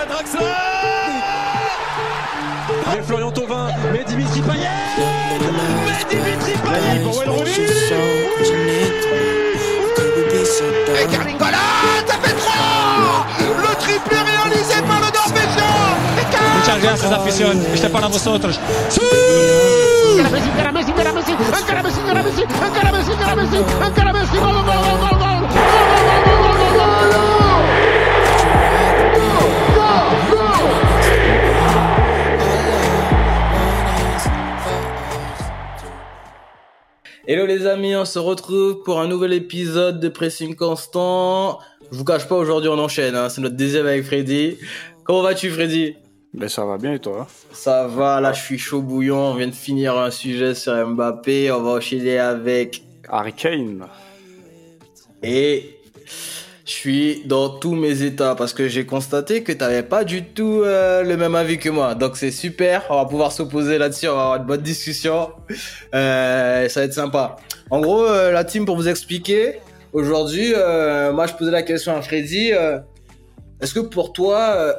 à Draxler Mais Florian Thauvin, mais Dimitri Payet Mais Dimitri Payet pour Wayne Et Carlingola, ça fait 3 Le triplé réalisé par le Norvégien Muchas gracias, afición. Este es para vosotros. Encara Messi, encara Messi, encara Messi, encara Messi, encara Messi, encara Messi, encara Messi, gol, gol, gol, gol, gol, gol, gol, Hello les amis, on se retrouve pour un nouvel épisode de Pressing Constant. Je vous cache pas, aujourd'hui on enchaîne, hein. c'est notre deuxième avec Freddy. Comment vas-tu Freddy? Ben ça va bien et toi? Ça va, là je suis chaud bouillant, on vient de finir un sujet sur Mbappé, on va enchaîner avec... Harry Kane. Et je suis dans tous mes états parce que j'ai constaté que t'avais pas du tout euh, le même avis que moi. Donc c'est super, on va pouvoir s'opposer là-dessus, on va avoir une bonne discussion. Euh, ça va être sympa. En gros, euh, la team pour vous expliquer, aujourd'hui, moi je posais la question à Freddy, est-ce que pour toi,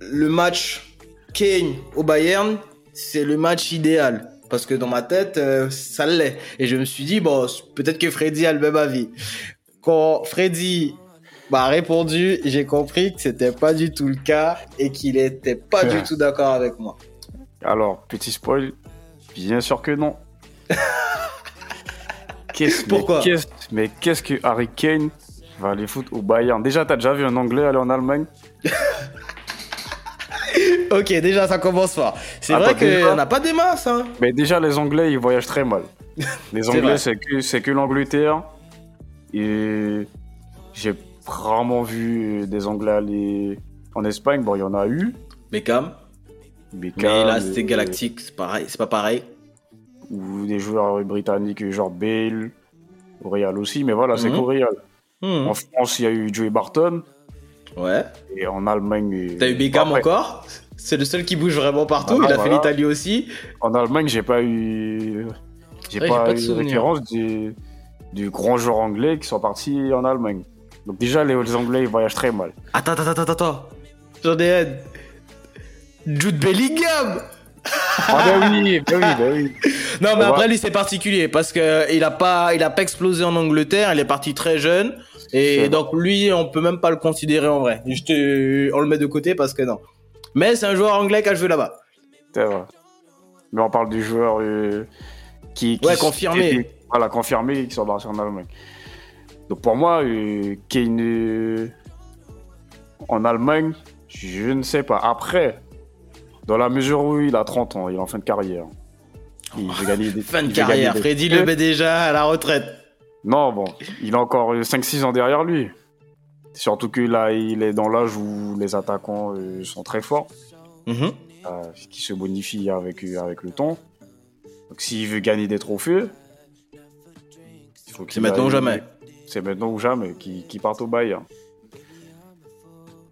le match Kane au Bayern, c'est le match idéal? Parce que dans ma tête, ça l'est. Et je me suis dit, bon, peut-être que Freddy a le même avis. Quand Freddy m'a répondu, j'ai compris que c'était pas du tout le cas et qu'il était pas du tout d'accord avec moi. Alors, petit spoil, bien sûr que non. Qu'est-ce- Pourquoi mais qu'est-ce- que Harry Kane va aller foutre au Bayern? Déjà, t'as déjà vu un Anglais aller en Allemagne? Ok, déjà, ça commence fort. C'est vrai pas qu'on n'a pas des masses, hein. Mais déjà, les Anglais, ils voyagent très mal. Les. Anglais, c'est que, que l'Angleterre. Et j'ai rarement vu des Anglais aller en Espagne. Bon, il y en a eu. Beckham. Beckham, Mais là, c'était Galactique, c'est pareil, c'est pas pareil. Ou des joueurs britanniques, genre Bale, au Real aussi. Mais voilà, c'est Mhm. qu'au Real. Hmm. En France, il y a eu Joey Barton. Ouais. Et en Allemagne. T'as eu Beckham encore? C'est le seul qui bouge vraiment partout. Voilà, Il a fait l'Italie aussi. En Allemagne, j'ai pas eu. J'ai Ouais, pas, pas de eu souvenir. référence des, des grands joueurs anglais qui sont partis en Allemagne. Donc, déjà, les, les Anglais, ils voyagent très mal. Attends, attends, attends, attends. J'en ai un. Jude Bellingham Ah, bah oui, oui, bah oui. Non, mais On après, va- lui, c'est particulier parce que il a pas, il a pas explosé en Angleterre. Il est parti très jeune. Et donc, lui, on peut même pas le considérer en vrai. Je te, on le met de côté parce que non. Mais c'est un joueur anglais qui a joué là-bas. C'est vrai. Mais on parle du joueur euh, qui, qui. Ouais, confirmé. qui- voilà, confirmé, qui sont partis en Allemagne. Donc, pour moi, euh, Kane euh, en Allemagne, je ne sais pas. Après, dans la mesure où il a 30 ans, il est en fin de carrière. Il veut gagner des Fin de carrière. des Freddy le met déjà à la retraite. Non, bon, il a encore 5-6 ans derrière lui. Surtout que là, il est dans l'âge où les attaquants euh, sont très forts, Mhm. euh, qui se bonifient avec, euh, avec le temps. Donc s'il veut gagner des trophées, il faut qu'il C'est maintenant ou jamais. C'est maintenant ou jamais qu'il qu'il parte au Bayern.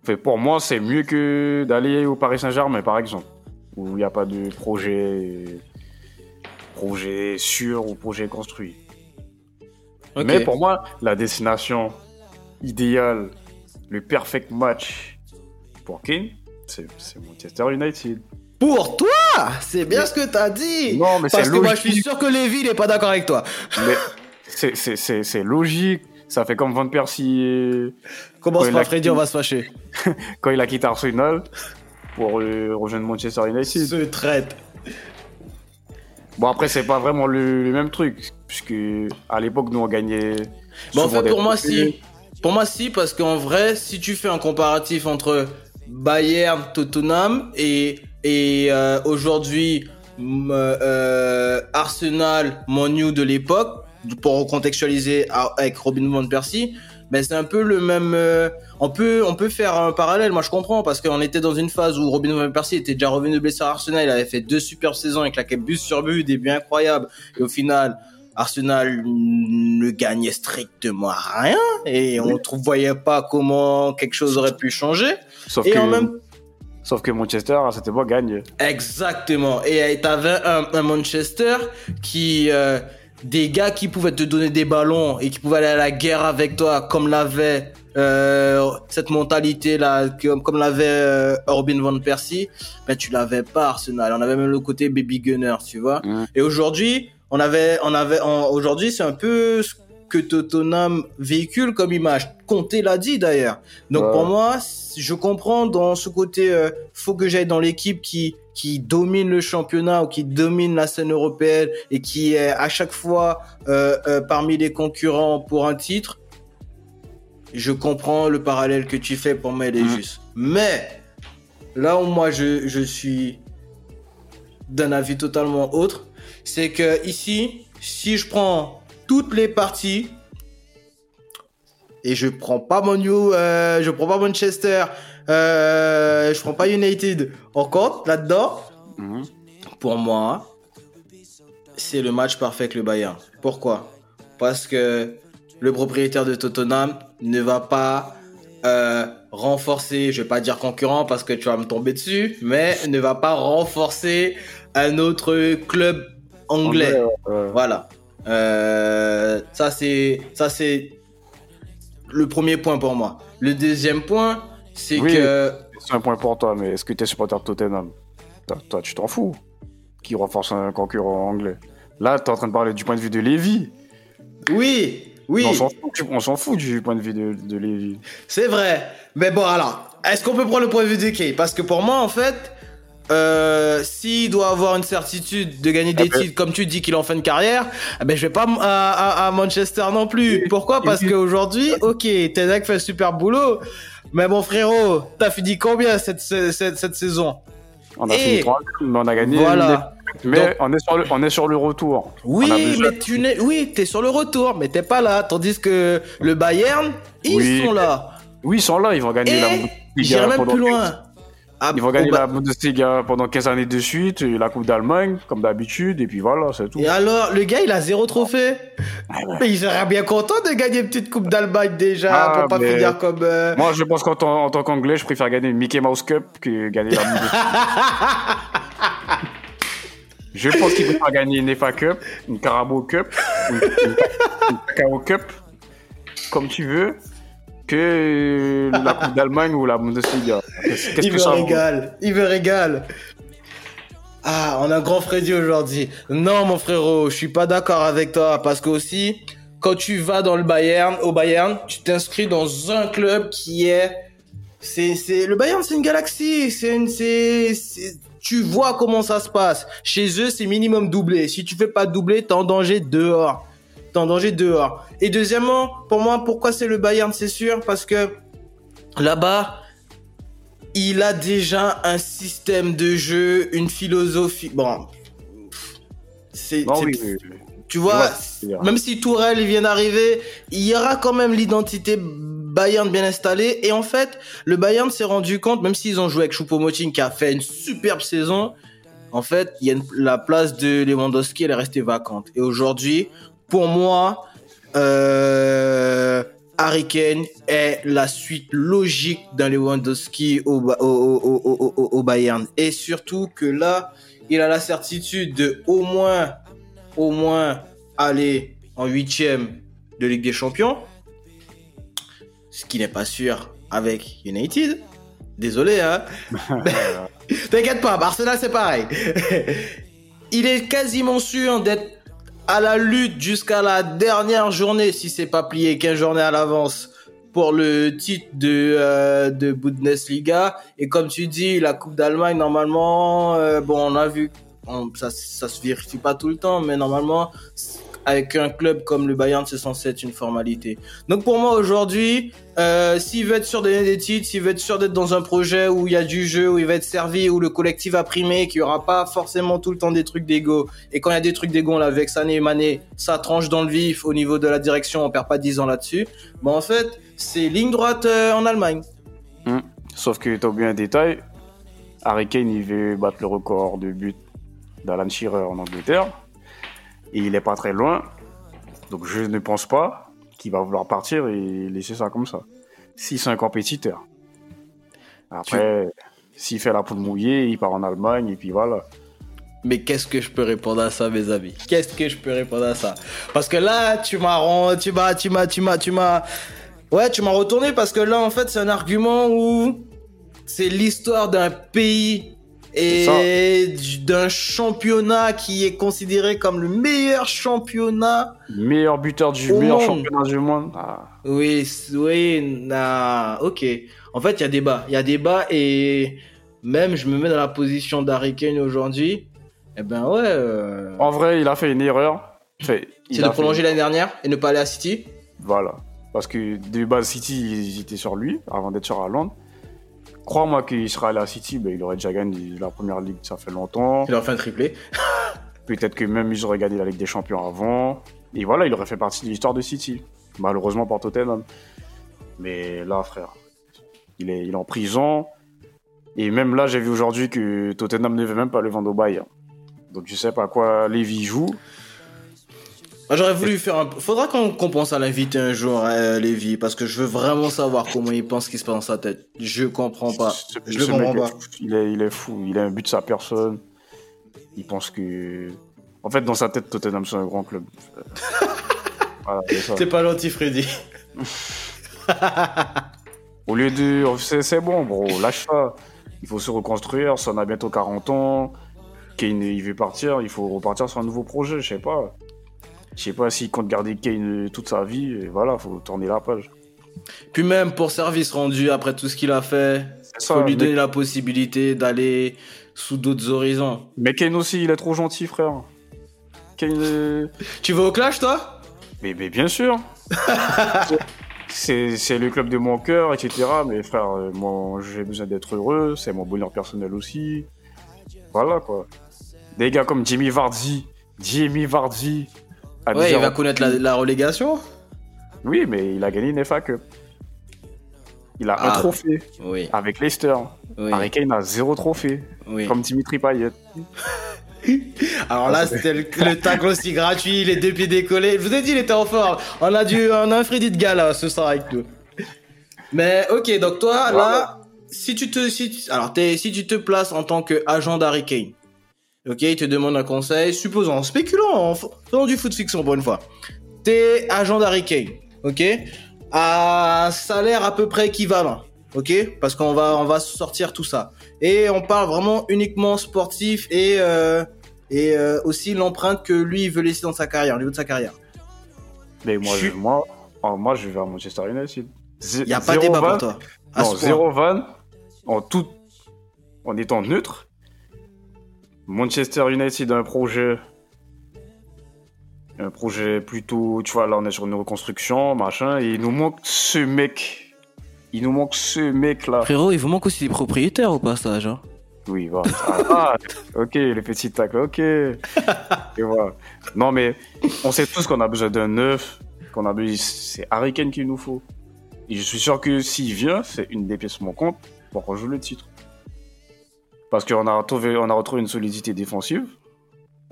Fait, pour moi, c'est mieux que d'aller au Paris Saint-Germain, par exemple, où il n'y a pas de projet, projet sûr ou projet construit. Mais pour moi, la destination idéale, le perfect match pour Kane, c'est c'est Manchester United. Pour toi, c'est bien ce que t'as dit. Non, mais parce c'est que moi, je suis sûr que Lévy n'est pas d'accord avec toi. Mais c'est- logique. Ça fait comme Van Persie Commence pas, Freddy, on va se fâcher. quand il a quitté Arsenal pour euh, rejoindre Manchester United. Se traite. Bon, après, c'est pas vraiment le, le même truc, puisque à l'époque, nous, on gagnait. Bah, en fait, pour moi, si. Pour moi, si, parce qu'en vrai, si tu fais un comparatif entre Bayern, Tottenham et, et euh, aujourd'hui euh, Arsenal, Manu de l'époque, pour contextualiser a- avec Robin van Persie, ben c'est un peu le même. euh, on peut on peut faire un parallèle. Moi, je comprends parce qu'on était dans une phase où Robin van Persie était déjà revenu de blessure à Arsenal. Il avait fait deux super saisons avec la but sur but, des buts incroyables. Et au final, Arsenal ne gagnait strictement rien et on ne voyait pas comment quelque chose aurait pu changer. Sauf, Et que, en même sauf que Manchester, à cette époque, gagne. Exactement. Et t'avais un, un Manchester qui, euh, des gars qui pouvaient te donner des ballons et qui pouvaient aller à la guerre avec toi, comme l'avait euh, cette mentalité là, comme, comme l'avait euh, Robin van Persie, ben tu l'avais pas Arsenal. On avait même le côté baby gunner, tu vois. Et aujourd'hui, on avait, on avait, aujourd'hui c'est un peu que Tottenham véhicule comme image. Conte l'a dit d'ailleurs. Donc pour moi, je comprends dans ce côté, euh, faut que j'aille dans l'équipe qui qui domine le championnat ou qui domine la scène européenne et qui est à chaque fois euh, euh, parmi les concurrents pour un titre. Je comprends le parallèle que tu fais pour moi, il est juste. Mais là où moi je, je suis d'un avis totalement autre, c'est que ici, si je prends toutes les parties et je prends pas Manu, euh, je prends pas Manchester, euh, je prends pas United en compte là-dedans, Mhm. pour moi, c'est le match parfait avec le Bayern. Pourquoi? Parce que le propriétaire de Tottenham ne va pas euh, renforcer, je vais pas dire concurrent parce que tu vas me tomber dessus, mais ne va pas renforcer un autre club anglais. Anglais, ouais. Voilà. Euh, ça c'est ça c'est le premier point pour moi. Le deuxième point, c'est Oui. que C'est un point pour toi, mais est-ce que tu es supporter de Tottenham? Toi, toi, tu t'en fous Qui renforce un concurrent anglais Là, tu es en train de parler du point de vue de Lévy. oui, oui. On s'en fout, du- fout point de vue de, de Lévy. C'est vrai. Mais bon, alors, est-ce qu'on peut prendre le point de vue de Kay? Parce que pour moi, en fait, euh, s'il doit avoir une certitude de gagner des Ah ben- titres, comme tu dis qu'il en fait une carrière, eh ben, je vais pas à, à- à Manchester non plus. Pourquoi? Parce qu'aujourd'hui, ok, Tenak fait un super boulot, mais mon frérot, t'as fini combien cette, cette, cette saison? On a Et- fini 3 mais on a gagné. Voilà. Mais Donc- on, est sur le, on est sur le retour. Oui, mais tu n'es, oui, t'es sur le retour, mais t'es pas là. Tandis que le Bayern, ils Oui. sont là. Oui, ils sont là, ils vont gagner la Et Bundesliga j'irai même plus 15 loin. Ah, Ils vont gagner la Bundesliga pendant 15 années de suite, et la Coupe d'Allemagne, comme d'habitude, et puis voilà, c'est tout. Et alors, le gars, il a zéro trophée. Mais il serait bien content de gagner une petite Coupe d'Allemagne déjà, Ah, pour pas mais- finir comme... euh, Moi, je pense qu'en tant, en tant qu'anglais, je préfère gagner une Mickey Mouse Cup que gagner la Bundesliga. je pense qu'il préfère gagner une FA Cup, une Carabao Cup, une, une, une Cacao Cup, comme tu veux, que la Coupe d'Allemagne ou la Bundesliga. Qu'est-ce il que me régale, il me régale. Ah, on a un grand Freddy aujourd'hui. Non, mon frérot, je suis pas d'accord avec toi, parce que aussi, quand tu vas dans le Bayern, au Bayern, tu t'inscris dans un club qui est... C'est, c'est, le Bayern, c'est une galaxie, c'est une, c'est, c'est- tu vois comment ça se passe. Chez eux, c'est minimum doublé. Si tu fais pas doubler, t'es en danger dehors. En danger dehors. Et deuxièmement, pour moi, pourquoi c'est le Bayern, c'est sûr, parce que là-bas, il a déjà un système de jeu, une philosophie. Bon, c'est, oui, oui, oui. tu vois, même si Tourelle vient d'arriver, il y aura quand même l'identité Bayern bien installée. Et en fait, le Bayern s'est rendu compte, même s'ils ont joué avec Choupo-Moting qui a fait une superbe saison, en fait, il y a une- la place de Lewandowski, elle est restée vacante. Et aujourd'hui, pour moi, euh, Harry Kane est la suite logique d'un Lewandowski au, au Bayern. Et surtout que là, il a la certitude de au moins, au moins aller en huitième de Ligue des Champions. Ce qui n'est pas sûr avec United. Désolé, hein. T'inquiète pas, Arsenal c'est pareil. il est quasiment sûr d'être à la lutte jusqu'à la dernière journée, si c'est pas plié 15 journées à l'avance, pour le titre de, euh, de Bundesliga. Et comme tu dis, la Coupe d'Allemagne, normalement, euh, bon, on a vu, ça, ça se vérifie pas tout le temps, mais normalement, avec un club comme le Bayern, c'est censé être une formalité. Donc pour moi aujourd'hui, euh, s'il veut être sûr de des titres, s'il veut être sûr d'être dans un projet où il y a du jeu, où il va être servi, où le collectif a primé, qu'il y aura pas forcément tout le temps des trucs d'ego. Et quand il y a des trucs d'ego, on l'a avec Sané et Mané, ça tranche dans le vif au niveau de la direction, on perd pas 10 ans là-dessus. Bon en fait, c'est ligne droite euh, en Allemagne. Sauf que tu as oublié un détail. Harry Kane, il veut battre le record de buts d'Alan Shearer en Angleterre. Et il est pas très loin. Donc je ne pense pas qu'il va vouloir partir et laisser ça comme ça. Si c'est un compétiteur. Après, s'il fait la poudre mouillée, il part en Allemagne et puis voilà. Mais qu'est-ce que je peux répondre à ça, mes amis? Qu'est-ce que je peux répondre à ça? Parce que là, tu m'as, tu m'as, tu m'as, tu m'as, tu m'as, ouais, tu m'as retourné parce que là, en fait, c'est un argument où c'est l'histoire d'un pays et d'un championnat qui est considéré comme le meilleur championnat. Meilleur buteur du meilleur monde. championnat du monde. Ah, Oui, oui, ok. En fait, il y a débat, il y a débat et même je me mets dans la position d'Harry Kane aujourd'hui. Eh ben ouais. euh, En vrai, il a fait une erreur. Il C'est de fait- prolonger l'année dernière et ne pas aller à City Voilà. Parce que de base, City, ils étaient sur lui avant d'être sur Haaland. Crois-moi qu'il allé à City, ben, il aurait déjà gagné la première ligue, ça fait longtemps. Il aurait fait un triplé. Peut-être que même ils auraient gagné la Ligue des Champions avant. Et voilà, il aurait fait partie de l'histoire de City. Malheureusement pour Tottenham. Mais là, frère, il est, il est en prison. Et même là, j'ai vu aujourd'hui que Tottenham ne veut même pas le vendre au Bayern. Donc je sais pas à quoi Lévy joue. J'aurais voulu faire un. Faudra qu'on qu'on pense à l'inviter un jour, euh, Lévi, parce que je veux vraiment savoir comment il pense ce qui se passe dans sa tête. Je comprends pas. Ce- Je ce le comprends pas. est. Il est, il est fou. Il a un but de sa personne. Il pense que. En fait, dans sa tête, Tottenham, c'est un grand club. voilà, c'est ça. C'est pas gentil, Freddy. Au lieu de. C'est bon, bro, lâche ça. Il faut se reconstruire. Son a bientôt 40 ans. Kane, il veut partir. Il faut repartir sur un nouveau projet. Je sais pas. Je sais pas s'il compte garder Kane toute sa vie. Et voilà, faut tourner la page. Puis même pour service rendu après tout ce qu'il a fait, C'est faut ça. lui mais- donner la possibilité d'aller sous d'autres horizons. Mais Kane aussi, il est trop gentil, frère. Kane. euh, Tu vas au clash, toi? Mais, mais bien sûr. c'est c'est le club de mon cœur, etc. Mais frère, euh, moi, j'ai besoin d'être heureux. C'est mon bonheur personnel aussi. Voilà, quoi. Des gars comme Jimmy Vardy. Jimmy Vardy. Ouais, il va connaître la, la relégation. Oui, mais il a gagné une FA Cup. Il a un Ah. trophée Oui, avec Leicester. oui, Harry Kane a zéro trophée. oui. Comme Dimitri Payet. Alors là, c'était le, le tacle aussi gratuit, les deux pieds décollés. Je vous ai dit, il était en forme. On a du, on a un Freddy de gala ce soir avec nous. Mais ok, donc toi, là, si tu te, si tu- alors t'es, si tu te places en tant qu'agent d'Harry Kane, ok, il te demande un conseil, supposons, en spéculant, en faisant du foot fiction pour une fois. T'es agent d'Harry Kane, ok, à salaire à peu près équivalent, ok, parce qu'on va, on va sortir tout ça. Et on parle vraiment uniquement sportif et euh, et euh, aussi l'empreinte que lui veut laisser dans sa carrière, au niveau de sa carrière. Mais moi, Je moi, oh, moi, je vais à Manchester United. Il y a pas de débat pour toi. Non, zéro van, en tout, en étant neutre. Manchester United a un projet, un projet plutôt, tu vois, là on est sur une reconstruction, machin, et il nous manque ce mec. Il nous manque ce mec là. Frérot, il vous manque aussi des propriétaires au passage. Hein. Oui, voilà. Ah, ok, les petits tacles, ok. Et voilà. Non, mais on sait tous qu'on a besoin d'un neuf, qu'on a besoin. C'est Harry Kane qu'il nous faut. Et je suis sûr que s'il vient, c'est une des pièces manquantes pour joue le titre. Parce qu'on a retrouvé, on a retrouvé une solidité défensive.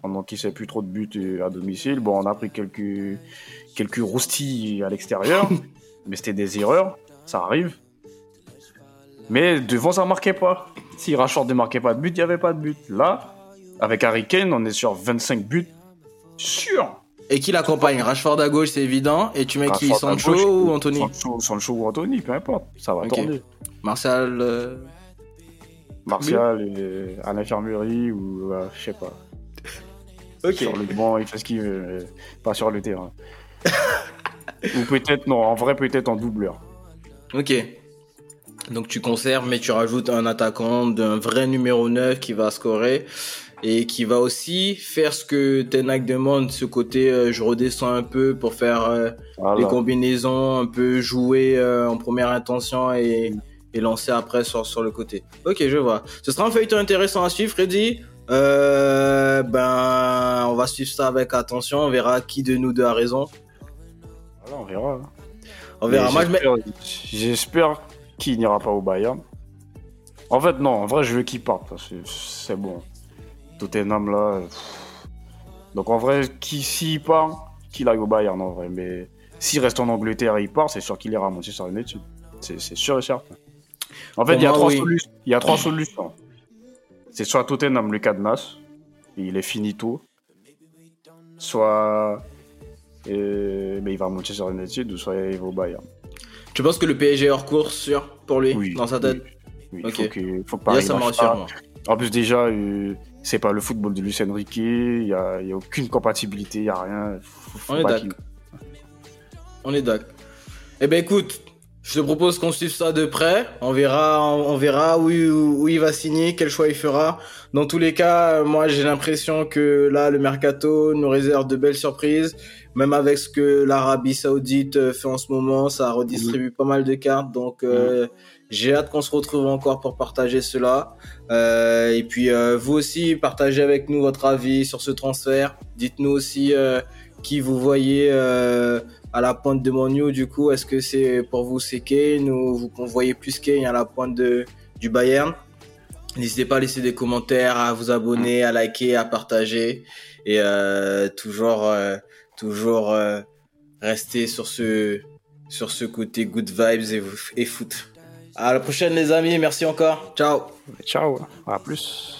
On encaissait plus trop de buts euh, à domicile. Bon, on a pris quelques, quelques roustilles à l'extérieur. mais c'était des erreurs. Ça arrive. Mais devant, ça marquait pas. Si Rashford ne marquait pas de but, il n'y avait pas de but. Là, avec Harry Kane, on est sur 25 buts. Sûr. Et qui l'accompagne? Rashford à gauche, c'est évident. Et tu mets qui? Rashford à Sancho gauche, ou Anthony? Sancho, Sancho ou Anthony, peu importe. Ça va Ok. tourner. Martial. euh, Martial est à l'infirmerie ou euh, je sais pas. Ok. Sur le banc, il fait ce qu'il veut, mais pas sur le terrain. ou peut-être, non, en vrai, peut-être en doubleur. Ok. Donc tu conserves, mais tu rajoutes un attaquant d'un vrai numéro 9 qui va scorer et qui va aussi faire ce que Tenac demande, ce côté euh, je redescends un peu pour faire euh, Voilà. les combinaisons, un peu jouer euh, en première intention et, et lancer après sur, sur le côté. Ok, je vois. Ce sera un feuilleton intéressant à suivre, Freddy. Euh, ben, on va suivre ça avec attention. On verra qui de nous deux a raison. Voilà, on verra. hein. On verra. Mais Moi, je mets... j'espère- qu'il n'ira pas au Bayern. En fait, non, en vrai, je veux qu'il parte parce que c'est bon. Tottenham là. pff. Donc en vrai, qui s'il part, qu'il aille au Bayern en vrai. Mais s'il reste en Angleterre et il part, c'est sûr qu'il ira à Manchester United. C'est sûr et certain. En fait, il y, a moi, trois oui. solutions. il y a trois solutions. C'est soit Tottenham le cadenas, il est finito. Soit euh, mais il va à Manchester United ou soit il va au Bayern. Tu penses que le PSG est hors course sûr pour lui Oui, dans sa tête Oui, Ok. faut que, faut que Là, Paris ça rassure moi. En plus, déjà, euh, c'est pas le football de Lucien Riquet, il n'y a, il y a aucune compatibilité, il n'y a rien. Faut- faut On est d'accord. On est d'accord. Eh ben écoute, je te propose qu'on suive ça de près. On verra, on verra où, où, où il va signer, quel choix il fera. Dans tous les cas, moi j'ai l'impression que là le mercato nous réserve de belles surprises. Même avec ce que l'Arabie Saoudite euh, fait en ce moment, ça redistribue pas mal de cartes. Donc euh, j'ai hâte qu'on se retrouve encore pour partager cela. Euh, et puis euh, vous aussi, partagez avec nous votre avis sur ce transfert. Dites-nous aussi euh, qui vous voyez euh, à la pointe de Monu. Du coup, est-ce que c'est pour vous c'est Kane ou vous voyez plus Kane à la pointe de, du Bayern? N'hésitez pas à laisser des commentaires, à vous abonner, à liker, à partager et euh, toujours, euh, toujours rester sur ce, sur ce côté good vibes et, et foot. À la prochaine les amis, merci encore. Ciao. Ciao, à plus.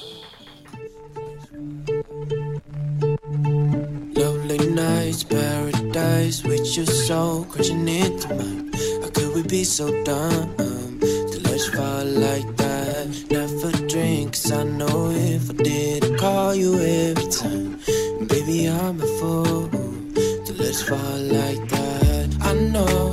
Nights, paradise with your soul crashing into mine. How could we be so dumb to let you fall like that? Never drink, 'cause I know if I did, I'd call you every time. Baby, I'm a fool to let you fall like that. I know